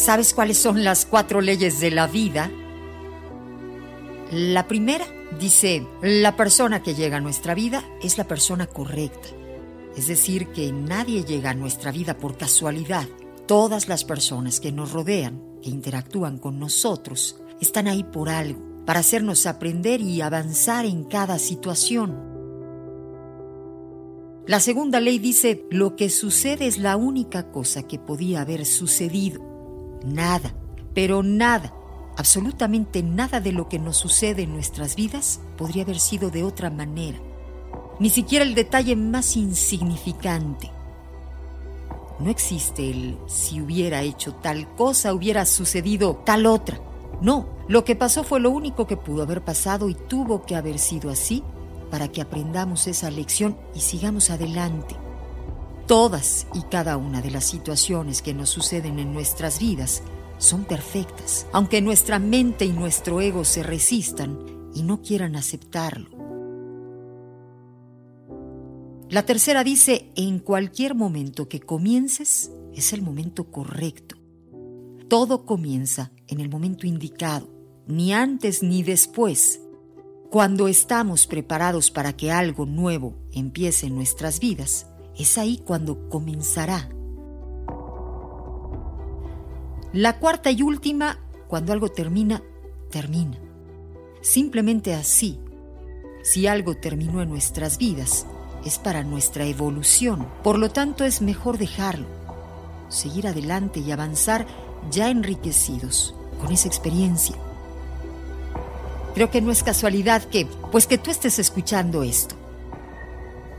¿Sabes cuáles son las cuatro leyes de la vida? La primera dice, la persona que llega a nuestra vida es la persona correcta. Es decir, que nadie llega a nuestra vida por casualidad. Todas las personas que nos rodean, que interactúan con nosotros, están ahí por algo, para hacernos aprender y avanzar en cada situación. La segunda ley dice, lo que sucede es la única cosa que podía haber sucedido. Nada, pero nada, absolutamente nada de lo que nos sucede en nuestras vidas podría haber sido de otra manera. Ni siquiera el detalle más insignificante. No existe el si hubiera hecho tal cosa, hubiera sucedido tal otra. No, lo que pasó fue lo único que pudo haber pasado y tuvo que haber sido así para que aprendamos esa lección y sigamos adelante. Todas y cada una de las situaciones que nos suceden en nuestras vidas son perfectas, aunque nuestra mente y nuestro ego se resistan y no quieran aceptarlo. La tercera dice, en cualquier momento que comiences es el momento correcto. Todo comienza en el momento indicado, ni antes ni después. Cuando estamos preparados para que algo nuevo empiece en nuestras vidas, es ahí cuando comenzará. La cuarta y última, cuando algo termina, termina. Simplemente así. Si algo terminó en nuestras vidas, es para nuestra evolución. Por lo tanto, es mejor dejarlo, seguir adelante y avanzar ya enriquecidos con esa experiencia. Creo que no es casualidad que, pues que tú estés escuchando esto.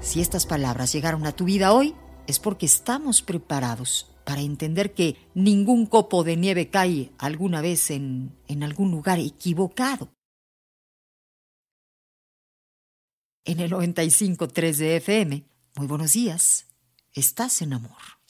Si estas palabras llegaron a tu vida hoy, es porque estamos preparados para entender que ningún copo de nieve cae alguna vez en, en algún lugar equivocado. en el 95.3 de FM. Muy buenos días. Estás en amor.